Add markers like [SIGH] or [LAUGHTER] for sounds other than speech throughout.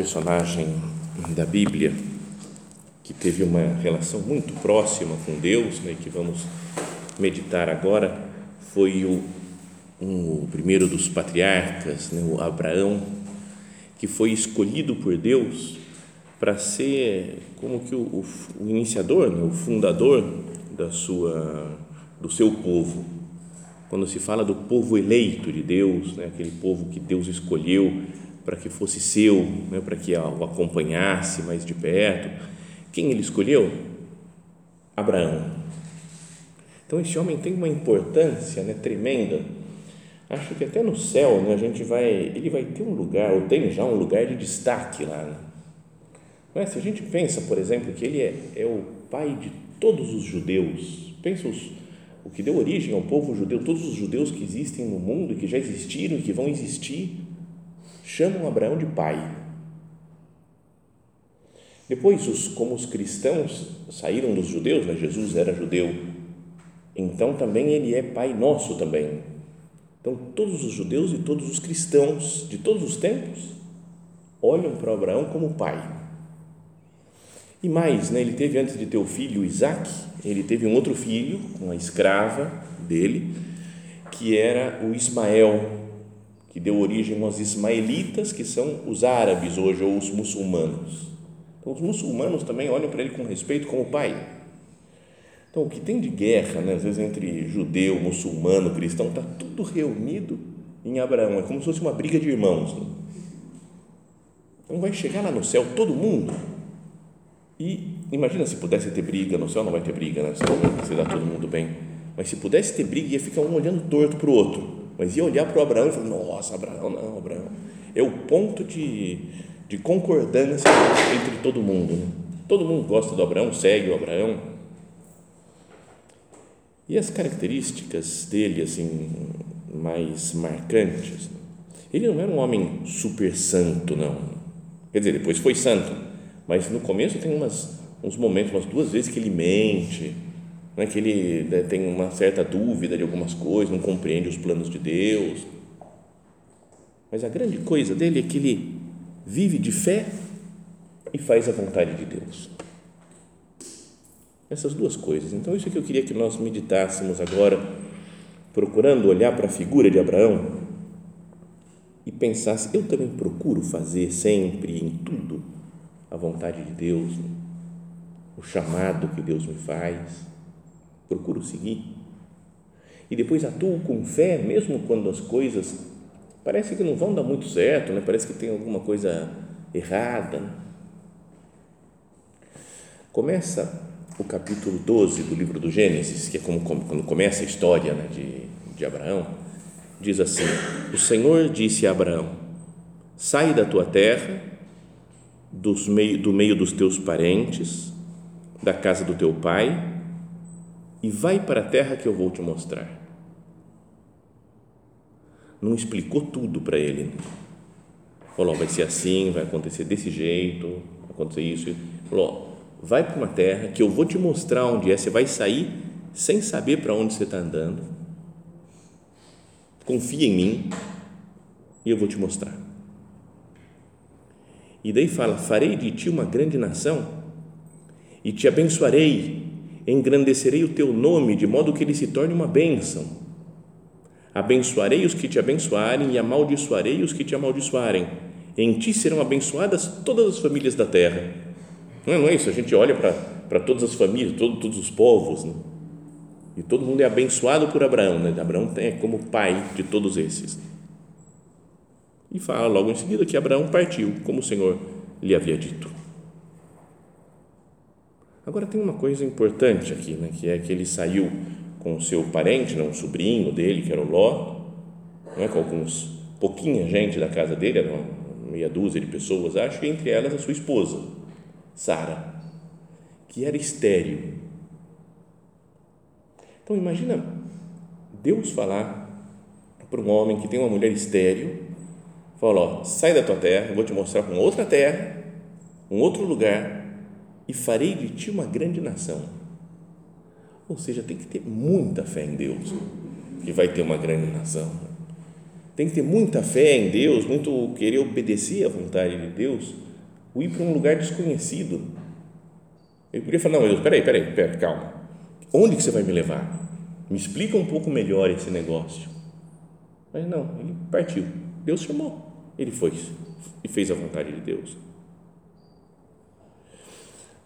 Personagem da Bíblia que teve uma relação muito próxima com Deus, né, que vamos meditar agora, foi o, um, o primeiro dos patriarcas, né, o Abraão, que foi escolhido por Deus para ser como que o, o, o iniciador, né, o fundador da sua, do seu povo. Quando se fala do povo eleito de Deus, né, aquele povo que Deus escolheu para que fosse seu, né, para que o acompanhasse mais de perto, quem ele escolheu? Abraão. Então, esse homem tem uma importância né, tremenda. Acho que até no céu né, a gente vai, ele vai ter um lugar, ou tem já um lugar de destaque lá. Né? Mas se a gente pensa, por exemplo, que ele é, é o pai de todos os judeus, pensa os, o que deu origem ao povo judeu, todos os judeus que existem no mundo que já existiram e que vão existir, chamam Abraão de pai. Depois, os, como os cristãos saíram dos judeus, né? Jesus era judeu, então também ele é Pai nosso também. Então, todos os judeus e todos os cristãos de todos os tempos olham para Abraão como pai. E mais, né, ele teve antes de ter o filho Isaac, ele teve um outro filho, uma escrava dele, que era o Ismael, que deu origem aos ismaelitas, que são os árabes hoje ou os muçulmanos. Então, os muçulmanos também olham para ele com respeito como pai. Então, o que tem de guerra, né, às vezes, entre judeu, muçulmano, cristão, está tudo reunido em Abraão. É como se fosse uma briga de irmãos. Né? Então, vai chegar lá no céu todo mundo. E imagina se pudesse ter briga no céu, não vai ter briga, né? se dá todo mundo bem. Mas se pudesse ter briga, ia ficar um olhando torto para o outro. Mas ia olhar para o Abraão e falar: Nossa, Abraão, não, Abraão. É o ponto de de concordância entre todo mundo. Né? Todo mundo gosta do Abraão, segue o Abraão. E as características dele, assim, mais marcantes. Né? Ele não era um homem super santo, não. Quer dizer, depois foi santo, mas no começo tem umas, uns momentos, umas duas vezes que ele mente, né? que ele né, tem uma certa dúvida de algumas coisas, não compreende os planos de Deus. Mas a grande coisa dele é que ele vive de fé e faz a vontade de Deus. Essas duas coisas. Então, isso é que eu queria que nós meditássemos agora, procurando olhar para a figura de Abraão e pensasse: eu também procuro fazer sempre, em tudo, a vontade de Deus, o chamado que Deus me faz, procuro seguir. E depois atuo com fé, mesmo quando as coisas parece que não vão dar muito certo, né? parece que tem alguma coisa errada. Começa o capítulo 12 do livro do Gênesis, que é como, como quando começa a história né, de, de Abraão, diz assim: O Senhor disse a Abraão: Sai da tua terra, dos meio, do meio dos teus parentes, da casa do teu pai, e vai para a terra que eu vou te mostrar não explicou tudo para ele. Falou, vai ser assim, vai acontecer desse jeito, vai acontecer isso. Falou, vai para uma terra que eu vou te mostrar onde é, você vai sair sem saber para onde você está andando. Confia em mim e eu vou te mostrar. E daí fala: Farei de ti uma grande nação e te abençoarei, engrandecerei o teu nome, de modo que ele se torne uma bênção Abençoarei os que te abençoarem e amaldiçoarei os que te amaldiçoarem. em ti serão abençoadas todas as famílias da terra. Não é, não é isso? A gente olha para todas as famílias, todo, todos os povos, né? e todo mundo é abençoado por Abraão. Né? Abraão é como pai de todos esses. E fala logo em seguida que Abraão partiu, como o Senhor lhe havia dito. Agora tem uma coisa importante aqui, né? que é que ele saiu com o seu parente, não, um sobrinho dele, que era o Ló, não é? com alguns pouquinha gente da casa dele, era uma meia dúzia de pessoas, acho, e entre elas a sua esposa, Sara, que era estéril. Então imagina Deus falar para um homem que tem uma mulher estéril, fala, ó, sai da tua terra, vou te mostrar uma outra terra, um outro lugar, e farei de ti uma grande nação. Ou seja, tem que ter muita fé em Deus, que vai ter uma grande nação. Tem que ter muita fé em Deus, muito querer obedecer à vontade de Deus, ou ir para um lugar desconhecido. Ele podia falar, não, Deus, peraí, peraí, peraí, calma. Onde que você vai me levar? Me explica um pouco melhor esse negócio. Mas não, ele partiu. Deus chamou. Ele foi e fez a vontade de Deus.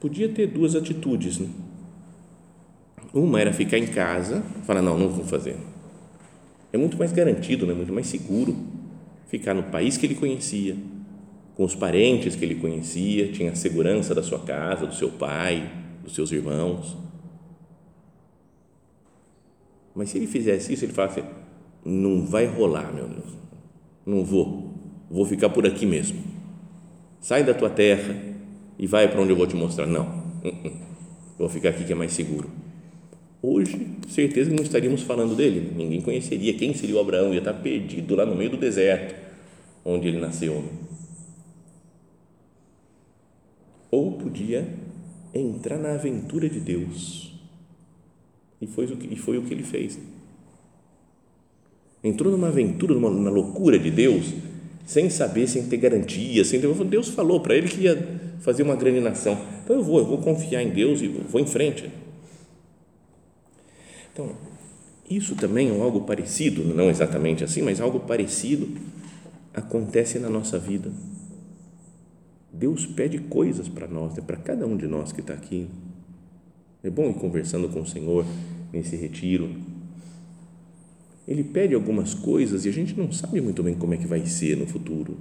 Podia ter duas atitudes. Né? Uma era ficar em casa, falar, não, não vou fazer é muito mais garantido, né? muito mais seguro ficar no país que ele conhecia, com os parentes que ele conhecia, tinha a segurança da sua casa, do seu pai, dos seus irmãos. Mas se ele fizesse isso, ele falasse: não vai rolar, meu Deus, não vou, vou ficar por aqui mesmo. Sai da tua terra e vai para onde eu vou te mostrar. Não, uh -uh. vou ficar aqui que é mais seguro hoje, certeza que não estaríamos falando dele, ninguém conheceria quem seria o Abraão, ia estar perdido lá no meio do deserto, onde ele nasceu. Ou podia entrar na aventura de Deus, e foi o que, e foi o que ele fez. Entrou numa aventura, numa, numa loucura de Deus, sem saber, sem ter garantia, sem ter, Deus falou para ele que ia fazer uma grande nação. Então eu vou, eu vou confiar em Deus e vou em frente. Então, isso também é algo parecido, não exatamente assim, mas algo parecido acontece na nossa vida. Deus pede coisas para nós, né? para cada um de nós que está aqui. É bom ir conversando com o Senhor nesse retiro. Ele pede algumas coisas e a gente não sabe muito bem como é que vai ser no futuro.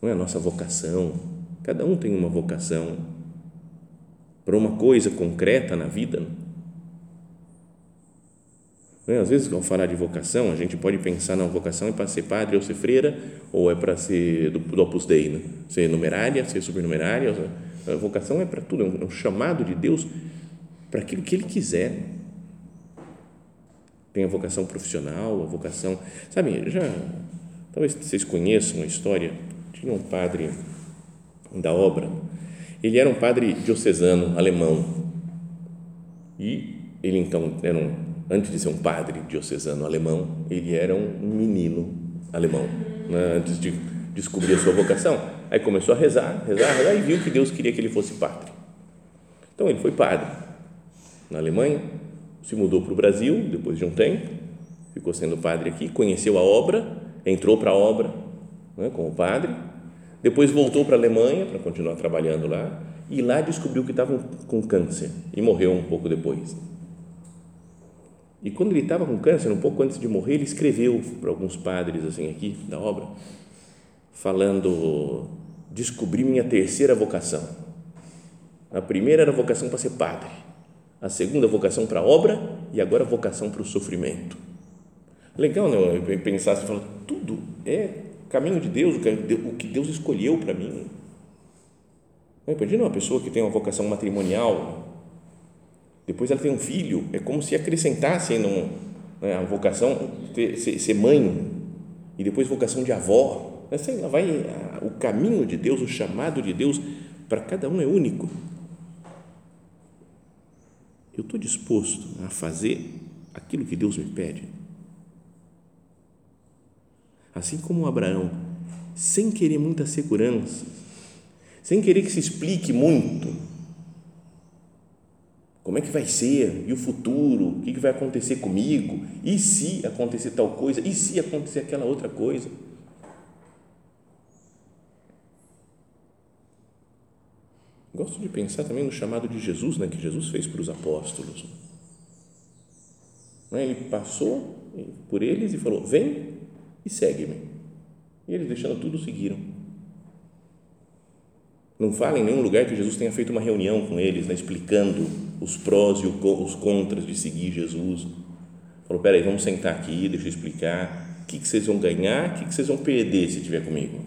Não é a nossa vocação. Cada um tem uma vocação para uma coisa concreta na vida. Não? Né? Às vezes, ao falar de vocação, a gente pode pensar, na vocação é para ser padre ou ser freira, ou é para ser do, do Opus Dei, né? ser numerária, ser supernumerária. A vocação é para tudo, é um é chamado de Deus para aquilo que Ele quiser. Tem a vocação profissional, a vocação. Sabe, já. Talvez vocês conheçam a história. Tinha um padre da obra, ele era um padre diocesano alemão. E ele então era um antes de ser um padre diocesano alemão, ele era um menino alemão, né? antes de descobrir a sua vocação. Aí começou a rezar, rezar, rezar e viu que Deus queria que ele fosse padre. Então ele foi padre na Alemanha, se mudou para o Brasil depois de um tempo, ficou sendo padre aqui, conheceu a obra, entrou para a obra né, como padre, depois voltou para a Alemanha para continuar trabalhando lá e lá descobriu que estava com câncer e morreu um pouco depois. E quando ele estava com câncer, um pouco antes de morrer, ele escreveu para alguns padres assim aqui da obra, falando: descobri minha terceira vocação. A primeira era a vocação para ser padre, a segunda vocação para a obra e agora a vocação para o sofrimento. Legal? Né? Pensar assim, falar, tudo é caminho de Deus, o que Deus escolheu para mim. Imagina uma pessoa que tem uma vocação matrimonial, depois ela tem um filho, é como se acrescentasse num, né, a vocação ter, ser, ser, mãe e depois vocação de avó. Assim, vai, a, o caminho de Deus, o chamado de Deus para cada um é único. Eu estou disposto a fazer aquilo que Deus me pede. Assim como Abraão, sem querer muita segurança, sem querer que se explique muito como é que vai ser, e o futuro, o que vai acontecer comigo, e se acontecer tal coisa, e se acontecer aquela outra coisa. Gosto de pensar também no chamado de Jesus, né, que Jesus fez para os apóstolos. Né, ele passou por eles e falou: Vem e segue-me. E eles, deixando tudo, seguiram. Não fala em nenhum lugar que Jesus tenha feito uma reunião com eles, né, explicando os prós e os contras de seguir Jesus. Falou: Peraí, vamos sentar aqui, deixa eu explicar. O que, que vocês vão ganhar, o que, que vocês vão perder se estiver comigo.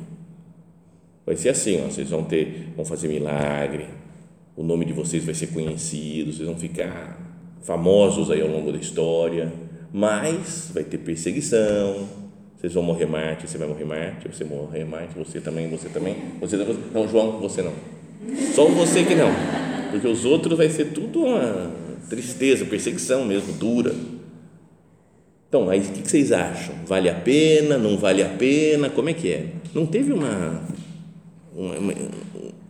Vai ser assim: ó, vocês vão ter, vão fazer milagre, o nome de vocês vai ser conhecido, vocês vão ficar famosos aí ao longo da história, mas vai ter perseguição, vocês vão morrer Marte, você vai morrer Marte, você morrer Marte, você também, você também, você, você não, João, você não. Só você que não, porque os outros vai ser tudo uma tristeza, perseguição mesmo, dura. Então, aí o que vocês acham? Vale a pena? Não vale a pena? Como é que é? Não teve uma, uma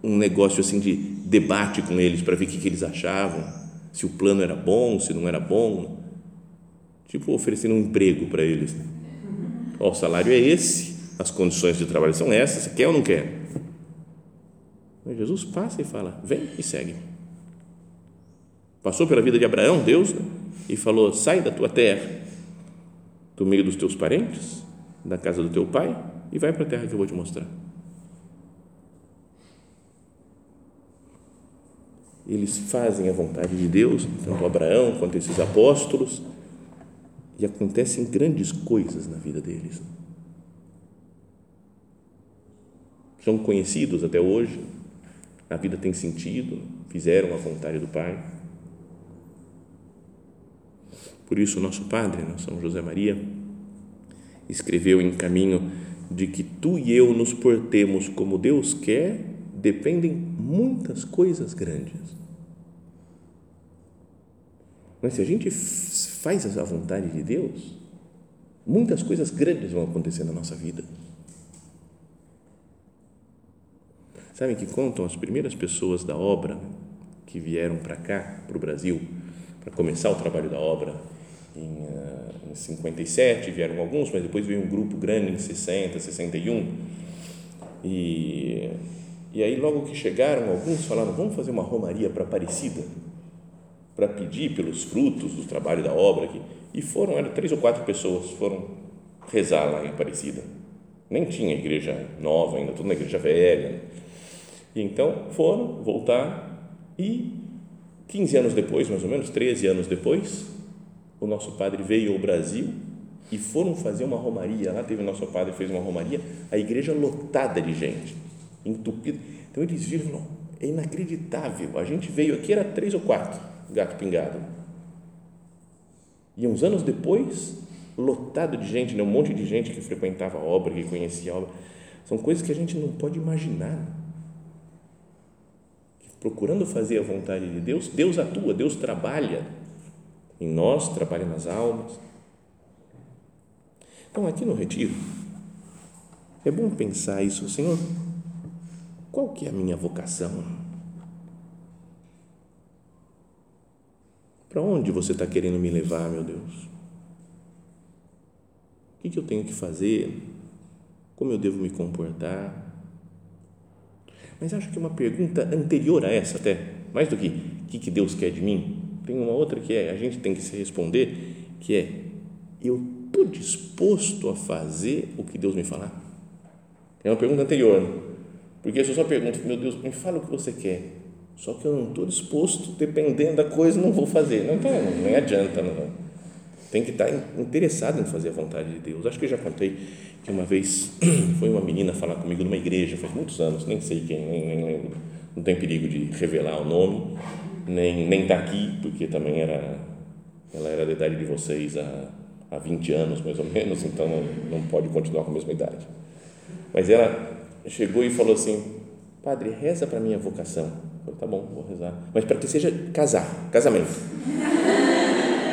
um negócio assim de debate com eles para ver o que, que eles achavam, se o plano era bom, se não era bom, tipo oferecendo um emprego para eles. Ó, o salário é esse, as condições de trabalho são essas, quer ou não quer? Mas Jesus passa e fala: vem e segue. Passou pela vida de Abraão, Deus, né? e falou: sai da tua terra, do meio dos teus parentes, da casa do teu pai, e vai para a terra que eu vou te mostrar. eles fazem a vontade de Deus, tanto Abraão quanto esses apóstolos, e acontecem grandes coisas na vida deles. São conhecidos até hoje, a vida tem sentido, fizeram a vontade do Pai. Por isso, nosso Padre, né, São José Maria, escreveu em caminho de que tu e eu nos portemos como Deus quer, dependem muitas coisas grandes. Mas se a gente faz a vontade de Deus, muitas coisas grandes vão acontecer na nossa vida. Sabem que contam as primeiras pessoas da obra que vieram para cá, para o Brasil, para começar o trabalho da obra em, uh, em 57, vieram alguns, mas depois veio um grupo grande em 60, 61. E, e aí, logo que chegaram, alguns falaram: vamos fazer uma romaria para Aparecida para pedir pelos frutos do trabalho da obra aqui. E foram, eram três ou quatro pessoas, foram rezar lá em Aparecida. Nem tinha igreja nova ainda, tudo na igreja velha. E então foram, voltar e 15 anos depois, mais ou menos, 13 anos depois, o nosso padre veio ao Brasil e foram fazer uma romaria. Lá teve o nosso padre fez uma romaria, a igreja lotada de gente, entupida. Então eles viram, é inacreditável. A gente veio aqui, era três ou quatro gato pingado. E uns anos depois, lotado de gente, né? um monte de gente que frequentava a obra, que conhecia a obra. São coisas que a gente não pode imaginar. Procurando fazer a vontade de Deus, Deus atua, Deus trabalha em nós, trabalha nas almas. Então, aqui no Retiro, é bom pensar isso, Senhor, qual que é a minha vocação? Para onde você está querendo me levar, meu Deus? O que, eu tenho que fazer? Como eu devo me comportar? Mas acho que uma pergunta anterior a essa, até, mais do que o que, que Deus quer de mim, tem uma outra que é, a gente tem que se responder, que é, eu estou disposto a fazer o que Deus me falar? É uma pergunta anterior, porque se eu só pergunto, meu Deus, me fala o que você quer, só que eu não estou disposto, dependendo da coisa, não vou fazer. Não, então, nem adianta. Não. Tem que estar interessado em fazer a vontade de Deus. Acho que eu já contei que uma vez [CLEARS THROAT] foi uma menina falar comigo numa igreja, faz muitos anos, nem sei quem, nem, nem lembro. Não tem perigo de revelar o nome, nem nem está aqui, porque também era, ela era da idade de vocês há, há 20 anos, mais ou menos, então não, não pode continuar com a mesma idade. Mas ela chegou e falou assim: Padre, reza para minha vocação falei, tá bom, vou rezar. Mas para que seja casar, casamento.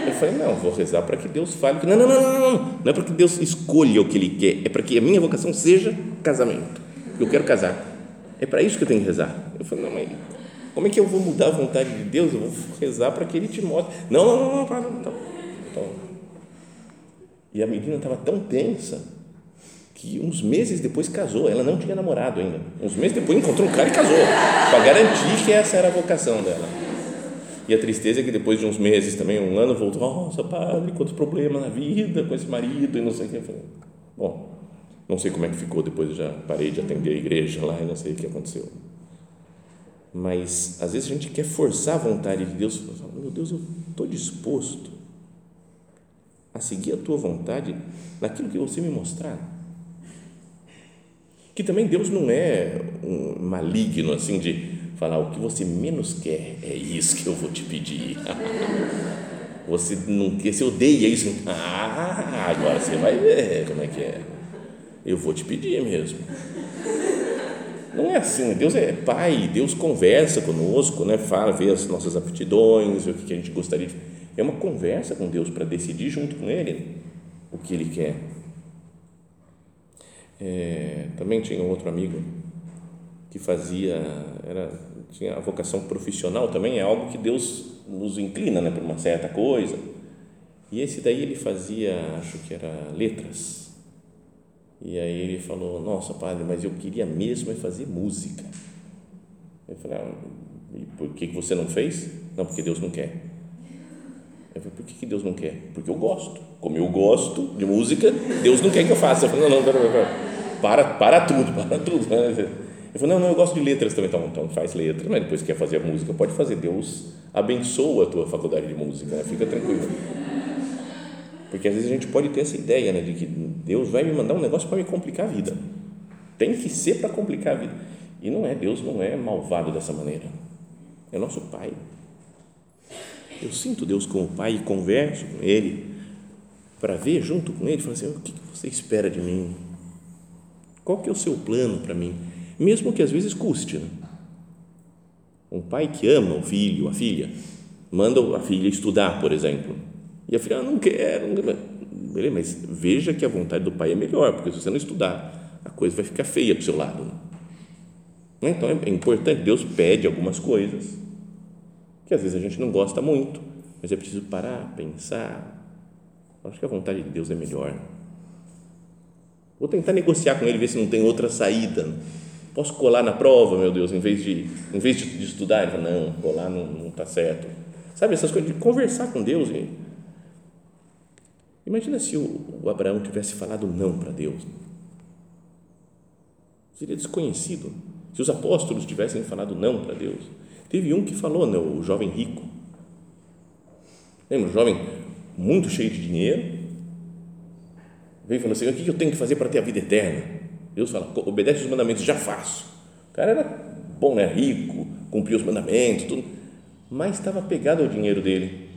Eu falei, não, vou rezar para que Deus fale. Não, não, não, não, não. Não é para que Deus escolha o que Ele quer. É para que a minha vocação seja casamento. Eu quero casar. É para isso que eu tenho que rezar. Eu falei, não, mas como é que eu vou mudar a vontade de Deus? Eu vou rezar para que Ele te mostre. Não, não, não, não, não. não. Então, e a menina estava tão tensa que uns meses depois casou. Ela não tinha namorado ainda. Uns meses depois encontrou um cara e casou, para garantir que essa era a vocação dela. E a tristeza é que depois de uns meses, também um ano, voltou: Nossa, padre, quantos problemas na vida com esse marido e não sei o que. Eu Bom, não sei como é que ficou depois, já parei de atender a igreja lá e não sei o que aconteceu. Mas às vezes a gente quer forçar a vontade de Deus, meu Deus, eu estou disposto a seguir a tua vontade naquilo que você me mostrar. Que também Deus não é um maligno assim de falar o que você menos quer é isso que eu vou te pedir. [LAUGHS] Você não quer, você odeia isso. Ah, agora você vai ver como é que é. Eu vou te pedir mesmo. Não é assim, Deus é pai, Deus conversa conosco, né? fala, vê as nossas aptidões, o que a gente gostaria de. É uma conversa com Deus para decidir junto com Ele o que Ele quer. É, também tinha um outro amigo que fazia, era, tinha a vocação profissional também, é algo que Deus nos inclina né, para uma certa coisa. E esse daí ele fazia, acho que era letras e aí ele falou: Nossa, padre, mas eu queria mesmo é fazer música. Eu falei: ah, E por que você não fez? Não, porque Deus não quer. Eu falei: Por que Deus não quer? Porque eu gosto. Como eu gosto de música, Deus não quer que eu faça. Eu falei: Não, não, pera, pera, para, para tudo, [LAUGHS] para tudo. Eu falei: Não, não, eu gosto de letras também. Então, então faz letras, mas depois quer fazer a música, pode fazer. Deus abençoa a tua faculdade de música, né? fica tranquilo. Porque às vezes a gente pode ter essa ideia né, de que Deus vai me mandar um negócio para me complicar a vida. Tem que ser para complicar a vida. E não é, Deus não é malvado dessa maneira. É nosso Pai. Eu sinto Deus como Pai e converso com Ele para ver junto com Ele, falar assim, o que você espera de mim? Qual que é o seu plano para mim? Mesmo que às vezes custe. Né? Um pai que ama o filho, a filha, manda a filha estudar, por exemplo e a filha, ah, não quero. Beleza, mas veja que a vontade do pai é melhor, porque se você não estudar, a coisa vai ficar feia para o seu lado. Né? Então é importante, Deus pede algumas coisas que às vezes a gente não gosta muito, mas é preciso parar, pensar. Acho que a vontade de Deus é melhor. Vou tentar negociar com ele, ver se não tem outra saída. Posso colar na prova, meu Deus, em vez de, em vez de, estudar? Ele fala, não, colar não está certo. Sabe, essas coisas de conversar com Deus. E, Imagina se o, Abraão tivesse falado não para Deus. Seria desconhecido. Se os apóstolos tivessem falado não para Deus. Teve um que falou, né, o jovem rico. Lembra? Um jovem muito cheio de dinheiro. Veio e falou assim: O que eu tenho que fazer para ter a vida eterna? Deus fala: Obedece os mandamentos, já faço. O cara era bom, né? rico, cumpria os mandamentos, tudo, mas estava pegado ao dinheiro dele.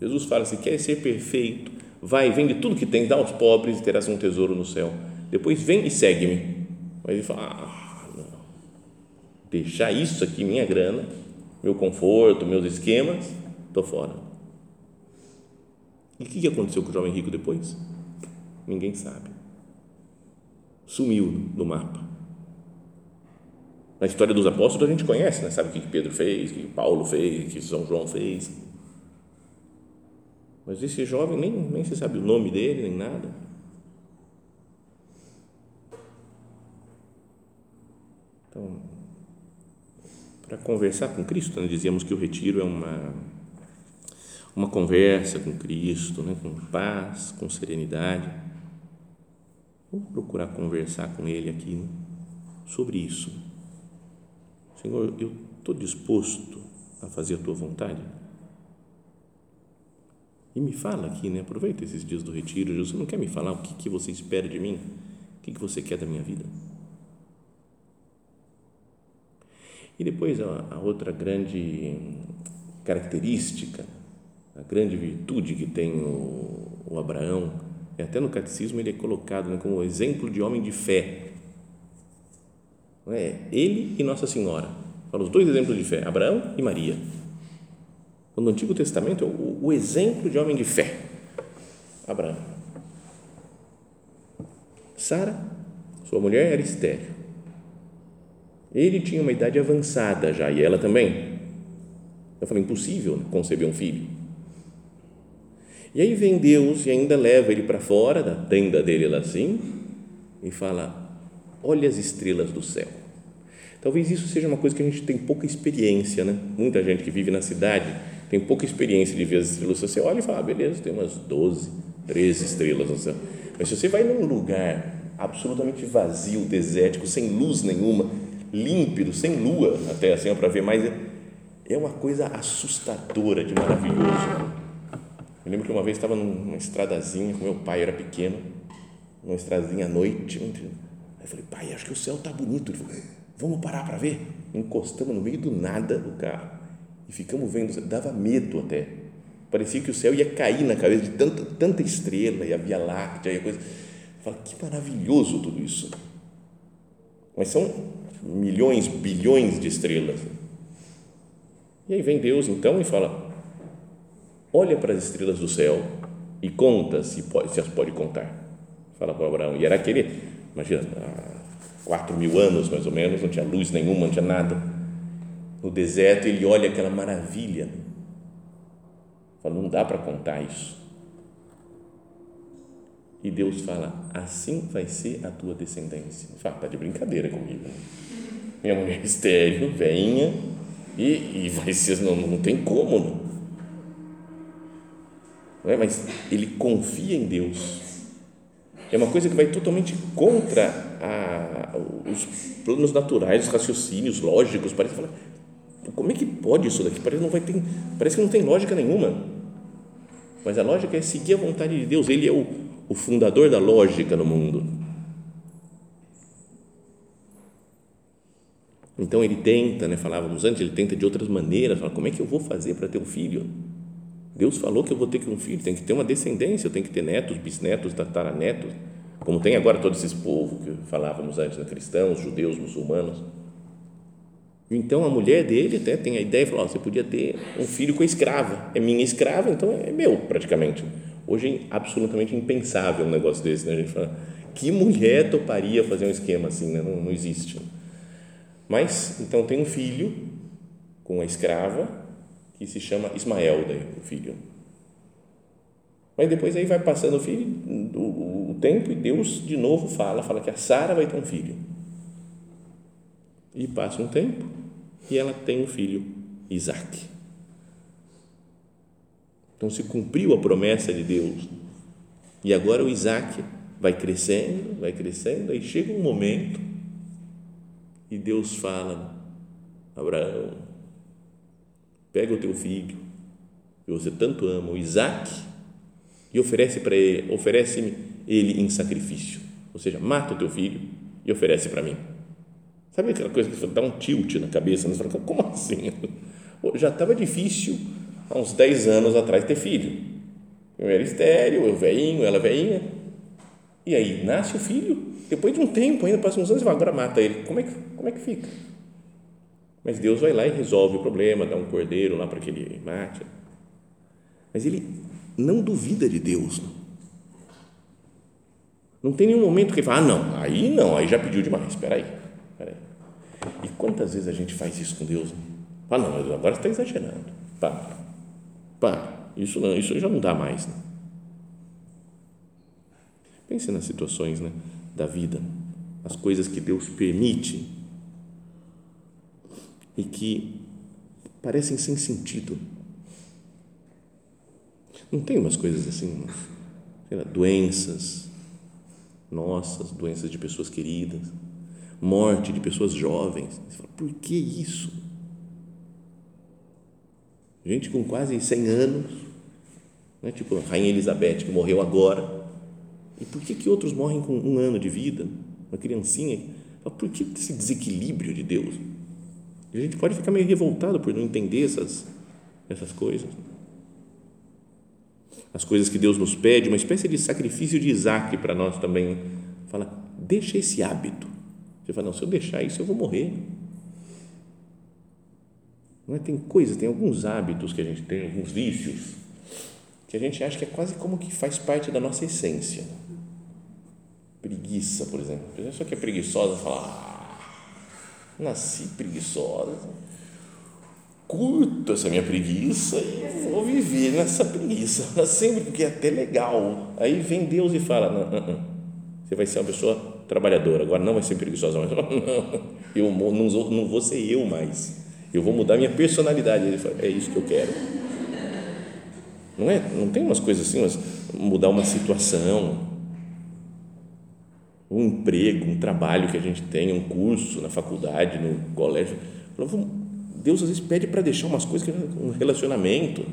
Jesus fala: Se quer ser perfeito, vai, vende tudo que tem, dá aos pobres e terás um tesouro no céu. Depois vem e segue-me. Mas ele fala, ah, não. deixar isso aqui, minha grana, meu conforto, meus esquemas, estou fora. E o que aconteceu com o jovem rico depois? Ninguém sabe. Sumiu do mapa. Na história dos apóstolos a gente conhece, né? sabe o que Pedro fez, o que Paulo fez, o que São João fez mas esse jovem nem, nem se sabe o nome dele, nem nada. Então, para conversar com Cristo, nós dizíamos que o retiro é uma, uma conversa com Cristo, né, com paz, com serenidade. Vamos procurar conversar com Ele aqui né, sobre isso. Senhor, eu estou disposto a fazer a tua vontade e me fala aqui, né? aproveita esses dias do retiro, Jesus, você não quer me falar o que, que você espera de mim? O que, que você quer da minha vida? E depois a, outra grande característica, a grande virtude que tem o, o Abraão, e até no catecismo ele é colocado né, como exemplo de homem de fé. Não é? Ele e Nossa Senhora. Fala os dois exemplos de fé, Abraão e Maria no Antigo Testamento é o, o exemplo de homem de fé, Abraão. Sara, sua mulher, era estéril. Ele tinha uma idade avançada já, e ela também. Eu falei, impossível conceber um filho. E aí vem Deus e ainda leva ele para fora da tenda dele lá assim, e fala: Olha as estrelas do céu. Talvez isso seja uma coisa que a gente tem pouca experiência, né? Muita gente que vive na cidade tem pouca experiência de ver as estrelas. Você olha e fala: ah, beleza, tem umas 12, 13 estrelas no céu. Mas se você vai num lugar absolutamente vazio, desértico, sem luz nenhuma, límpido, sem lua, até assim, para ver mais, é uma coisa assustadora de maravilhoso. Eu lembro que uma vez estava numa estradazinha com meu pai, era pequeno, numa estradazinha à noite. Aí eu falei, pai, acho que o céu está bonito. Ele falou, vamos parar para ver. Encostamos no meio do nada do carro e ficamos vendo, dava medo até. Parecia que o céu ia cair na cabeça de tanta, tanta estrela e a Via Láctea e a coisa. Fala, que maravilhoso tudo isso. Mas são milhões, bilhões de estrelas. E aí vem Deus então e fala: olha para as estrelas do céu e conta se, pode, se as pode contar. Fala para Abraão. E era aquele, imagina, há quatro mil anos mais ou menos, não tinha luz nenhuma, não tinha nada. No deserto ele olha aquela maravilha. Fala, não dá para contar isso. E Deus fala: assim vai ser a tua descendência. Fala, tá de brincadeira comigo. Né? Minha mulher é estéreo, venha e, e vai ser, não, não tem como. Não. não é? Mas ele confia em Deus. É uma coisa que vai totalmente contra a, os planos naturais, os raciocínios lógicos. Parece falar, como é que pode isso daqui? Parece, não vai ter, parece que não tem lógica nenhuma. Mas a lógica é seguir a vontade de Deus. Ele é o, o fundador da lógica no mundo. Então ele tenta, né, falávamos antes, ele tenta de outras maneiras, fala, como é que eu vou fazer para ter um filho? Deus falou que eu vou ter que um filho, tem que ter uma descendência, eu tenho que ter netos, bisnetos, tataranetos, como tem agora todos esses povos que falávamos antes, né, cristãos, judeus, muçulmanos. Então a mulher dele até tem a ideia, falou, oh, você podia ter um filho com a escrava, é minha escrava, então é meu praticamente. Hoje é absolutamente impensável um negócio desse, né? A gente fala, que mulher toparia fazer um esquema assim, né? não, não existe. Mas, então tem um filho com a escrava que se chama Ismael, daí, o filho. Mas depois aí vai passando o filho, o, o tempo e Deus de novo fala, fala que a Sara vai ter um filho. E passa um tempo e ela tem um filho, Isaac. Então se cumpriu a promessa de Deus. E agora o Isaac vai crescendo, vai crescendo, aí chega um momento e Deus fala: Abraão, pega o teu filho, que você tanto ama, o Isaac, e oferece para ele, oferece-me ele em sacrifício. Ou seja, mata o teu filho e oferece para mim. Sabe aquela coisa que dá um tilt na cabeça? Fala, como assim? [LAUGHS] Já estava difícil há uns 10 anos atrás ter filho. Eu era estéreo, eu veinho, ela veinha. E aí nasce o filho, depois de um tempo, ainda passa uns anos, e agora mata ele. Como é que, como é que fica? Mas Deus vai lá e resolve o problema, dá um cordeiro lá para que ele mate. Mas ele não duvida de Deus. Não tem nenhum momento que ele fala, ah, não, aí não, aí já pediu demais, espera aí. E quantas vezes a gente faz isso com Deus? Ah, não, agora você está exagerando. Para, para. Isso, não, isso já não dá mais. Né? Pense nas situações né, da vida, as coisas que Deus permite e que parecem sem sentido. Não tem umas coisas assim, lá, doenças nossas, doenças de pessoas queridas, morte de pessoas jovens. Você fala, por que isso? Gente com quase 100 anos, né? tipo a Rainha Elizabeth, que morreu agora. E por que, que outros morrem com um ano de vida? Uma criancinha. Por que esse desequilíbrio de Deus? a gente pode ficar meio revoltado por não entender essas, essas coisas. As coisas que Deus nos pede, uma espécie de sacrifício de Isaac para nós também. Fala, deixa esse hábito você fala, não, se eu deixar isso, eu vou morrer. Não é? Tem coisas, tem alguns hábitos que a gente tem, alguns vícios, que a gente acha que é quase como que faz parte da nossa essência. Preguiça, por exemplo. A pessoa que é preguiçosa fala, ah, nasci preguiçosa, curto essa minha preguiça e vou viver nessa preguiça, [LAUGHS] sempre porque é até legal. Aí vem Deus e fala, não, não, não. você vai ser uma pessoa trabalhadora, agora não vai ser preguiçosa mais. [LAUGHS] Não, eu não, não vou ser eu mais. Eu vou mudar minha personalidade. Ele fala, é isso que eu quero. Não é? Não tem umas coisas assim, mas mudar uma situação, um emprego, um trabalho que a gente tem, um curso na faculdade, no colégio. Deus às vezes pede para deixar umas coisas, um relacionamento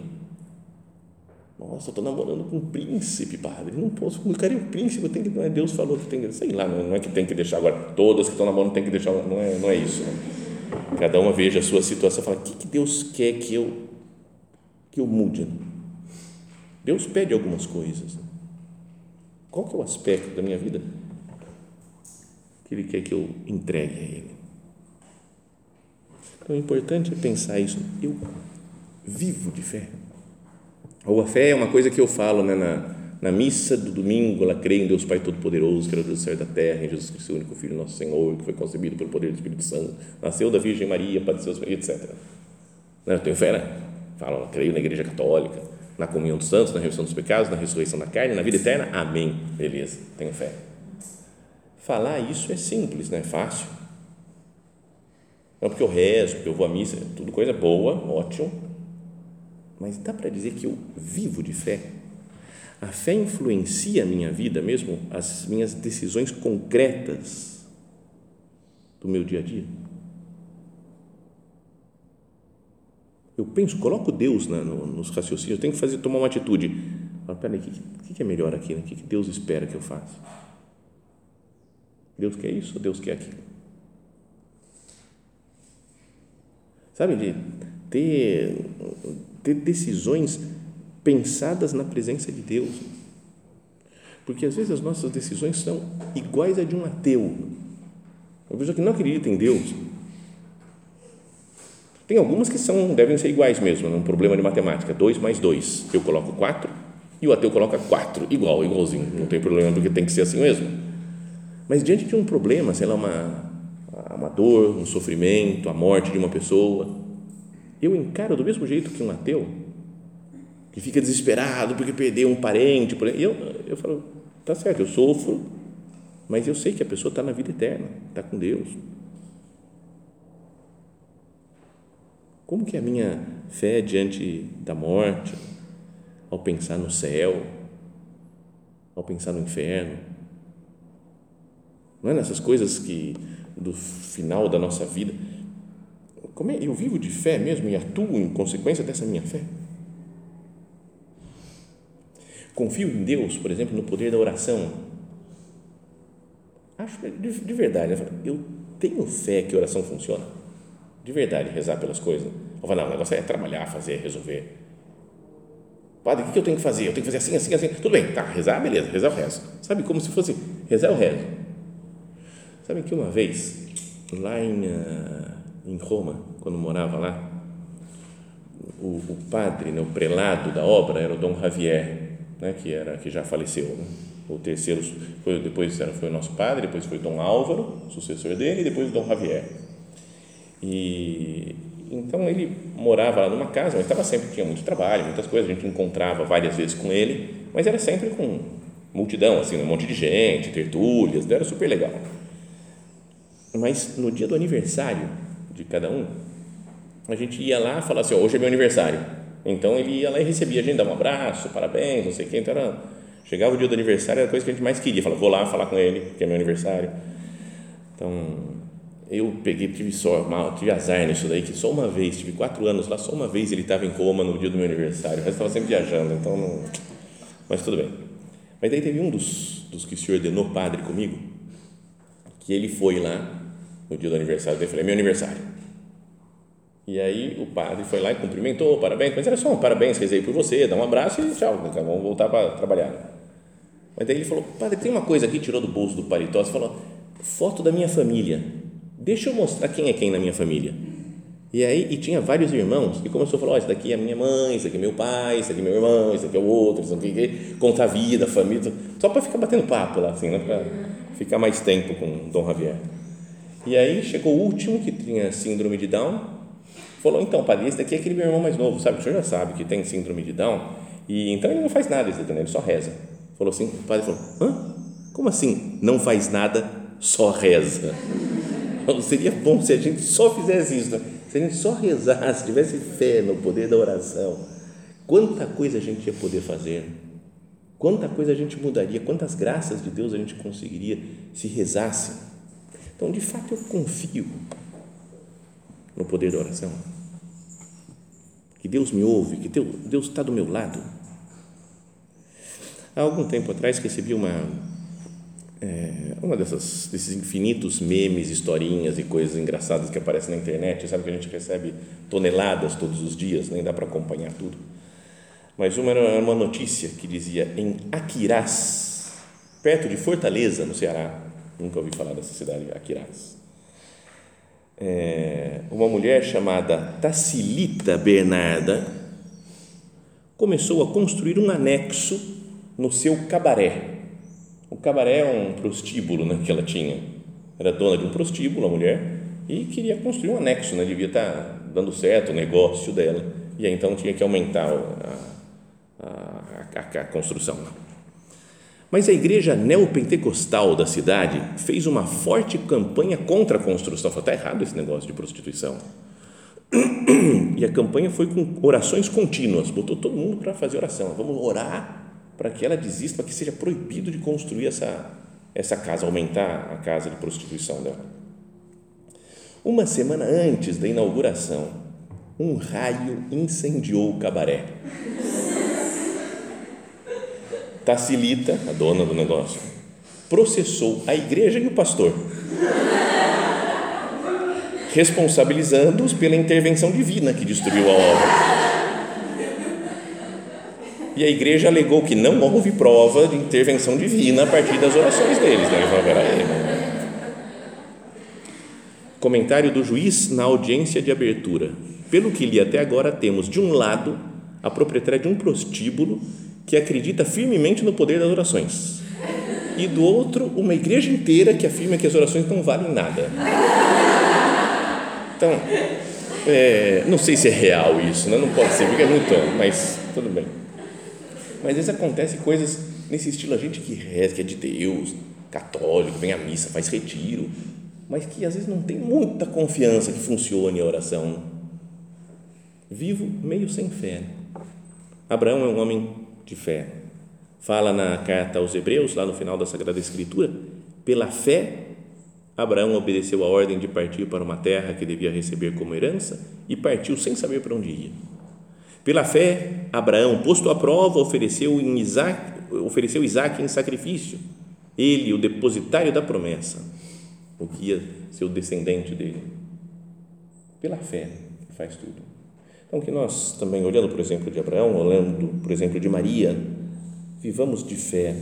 nossa, estou namorando com um príncipe, padre. Não posso, é um príncipe, tem que, não é Deus falou que tem que, sei lá, não é que tem que deixar agora, todas que estão namorando tem que deixar, não é, não é isso. Né? Cada uma veja a sua situação e fala, o que, que Deus quer que eu, que eu mude? Deus pede algumas coisas. Qual que é o aspecto da minha vida que Ele quer que eu entregue a Ele? Então, o importante é pensar isso. Eu vivo de fé ou a fé é uma coisa que eu falo né, na, na missa do domingo, ela crê em Deus Pai Todo-Poderoso, Criador do céu e da terra, em Jesus Cristo, o único Filho nosso Senhor, que foi concebido pelo poder do Espírito Santo, nasceu da Virgem Maria, padeceu, etc. Né, eu tenho fé, né? Falo, creio na Igreja Católica, na comunhão dos santos, na remissão dos pecados, na ressurreição da carne, na vida eterna. Amém. Beleza, tenho fé. Falar isso é simples, não é fácil. Não porque eu rezo, porque eu vou à missa, tudo coisa boa, ótimo mas dá para dizer que eu vivo de fé? A fé influencia a minha vida mesmo, as minhas decisões concretas do meu dia a dia? Eu penso, coloco Deus na, no, nos raciocínios, eu tenho que fazer, tomar uma atitude. Fala, peraí, o que, que, é melhor aqui? Né? O que, que Deus espera que eu faça? Deus quer isso Deus quer aquilo? Sabe, de ter ter decisões pensadas na presença de Deus. Porque às vezes as nossas decisões são iguais a de um ateu, uma pessoa que não acredita em Deus. Tem algumas que são, devem ser iguais mesmo, é um problema de matemática. 2 mais 2, eu coloco 4 e o ateu coloca 4, igual, igualzinho. Não tem problema porque tem que ser assim mesmo. Mas diante de um problema, sei lá, uma, uma dor, um sofrimento, a morte de uma pessoa, eu encaro do mesmo jeito que um ateu, que fica desesperado porque perdeu um parente, por eu, eu falo, tá certo, eu sofro, mas eu sei que a pessoa está na vida eterna, está com Deus. Como que é a minha fé diante da morte, ao pensar no céu, ao pensar no inferno? Não é nessas coisas que do final da nossa vida como é, eu vivo de fé mesmo e atuo em consequência dessa minha fé? Confio em Deus, por exemplo, no poder da oração. Acho de, de verdade, eu tenho fé que a oração funciona. De verdade, rezar pelas coisas. Eu falo, não, o negócio é trabalhar, fazer, resolver. Padre, o que eu tenho que fazer? Eu tenho que fazer assim, assim, assim. Tudo bem, tá, rezar, beleza, rezar o rezo. Sabe, como se fosse rezar o rezo. Sabe que uma vez, lá em. Uh, em Roma, quando morava lá, o, o padre, né, o prelado da obra era o Dom Javier, né, que era que já faleceu. Né? O terceiro foi depois era, foi o nosso padre, depois foi Dom Álvaro, sucessor dele, e depois Dom Javier. E então ele morava lá numa casa, mas estava sempre tinha muito trabalho, muitas coisas, a gente encontrava várias vezes com ele, mas era sempre com multidão, assim, um monte de gente, tertúlias, era super legal. Mas no dia do aniversário de cada um, a gente ia lá falava assim, hoje é meu aniversário. Então ele ia lá e recebia a gente, dava um abraço, parabéns, não sei o que. Então era, chegava o dia do aniversário, era a coisa que a gente mais queria. Falava, vou lá falar com ele, porque é meu aniversário. Então eu peguei, tive só, mal, tive azar nisso daí, que só uma vez, tive quatro anos lá, só uma vez ele estava em coma no dia do meu aniversário, o resto estava sempre viajando, então não, mas tudo bem. Mas daí teve um dos, dos que se ordenou padre comigo, que ele foi lá no dia do aniversário dele, falei, é meu aniversário. E aí o padre foi lá e cumprimentou, parabéns, mas era só um parabéns, rezei por você, dá um abraço e tchau, vamos voltar para trabalhar. Mas daí ele falou, padre, tem uma coisa aqui, tirou do bolso do paletó, falou, foto da minha família, deixa eu mostrar quem é quem na minha família. E aí, e tinha vários irmãos, e começou a falar, oh, esse daqui é minha mãe, esse daqui é meu pai, esse daqui é meu irmão, esse daqui é o outro, esse daqui conta a vida, a família, só para ficar batendo papo lá, assim, né, para ficar mais tempo com Dom Javier. E aí chegou o último que tinha síndrome de Down, falou: então, padre, esse daqui é aquele meu irmão mais novo, sabe? O senhor já sabe que tem síndrome de Down, e então ele não faz nada, ele só reza. Falou assim: o padre falou: hã? Como assim não faz nada? só reza. [LAUGHS] Seria bom se a gente só fizesse isso, né? se a gente só rezasse, tivesse fé no poder da oração. Quanta coisa a gente ia poder fazer, quanta coisa a gente mudaria, quantas graças de Deus a gente conseguiria se rezasse. Então, de fato, eu confio no poder da oração. Que Deus me ouve, que Deus está do meu lado. Há algum tempo atrás recebi uma é, uma dessas desses infinitos memes, historinhas e coisas engraçadas que aparecem na internet, sabe que a gente recebe toneladas todos os dias, nem dá para acompanhar tudo. Mas uma era uma notícia que dizia em Aquirás, perto de Fortaleza, no Ceará, nunca ouvi falar dessa cidade, Aquirás. É, uma mulher chamada Tacilita Bernarda começou a construir um anexo no seu cabaré o cabaré é um prostíbulo né, que ela tinha. Era dona de um prostíbulo, a mulher, e queria construir um anexo, né, devia estar dando certo o negócio dela, e aí então tinha que aumentar a, a, a, a construção. Mas a igreja neopentecostal da cidade fez uma forte campanha contra a construção. Falou, está errado esse negócio de prostituição. [CLEARS THROAT] E a campanha foi com orações contínuas, botou todo mundo para fazer oração. Vamos orar para que ela desista, para que seja proibido de construir essa, essa casa, aumentar a casa de prostituição dela. Uma semana antes da inauguração, um raio incendiou o cabaré. Tacilita, a dona do negócio, processou a igreja e o pastor, responsabilizando-os pela intervenção divina que destruiu a obra e a igreja alegou que não houve prova de intervenção divina a partir das orações deles. Né? Comentário do juiz na audiência de abertura. Pelo que li até agora, temos de um lado a proprietária de um prostíbulo que acredita firmemente no poder das orações, e do outro, uma igreja inteira que afirma que as orações não valem nada. Então, é, não sei se é real isso, né? não pode ser, porque é muito, mas tudo bem. Mas às vezes acontece coisas nesse estilo, a gente que reza, que é de Deus, católico, vem à missa, faz retiro, mas que às vezes não tem muita confiança que funcione a oração. Vivo meio sem fé. Abraão é um homem de fé. Fala na carta aos Hebreus, lá no final da Sagrada Escritura, pela fé, Abraão obedeceu a ordem de partir para uma terra que devia receber como herança e partiu sem saber para onde ia pela fé, Abraão, posto à prova, ofereceu, em Isaac, ofereceu Isaac em sacrifício, ele, o depositário da promessa, o que ia ser o descendente dele. Pela fé, faz tudo. Então, que nós também, olhando por exemplo de Abraão, olhando por exemplo de Maria, vivamos de fé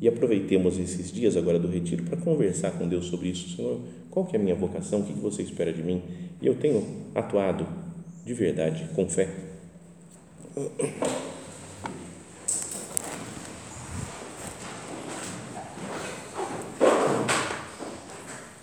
e aproveitemos esses dias agora do retiro para conversar com Deus sobre isso. Senhor, qual que é a minha vocação? O que você espera de mim? E eu tenho atuado de verdade, com fé.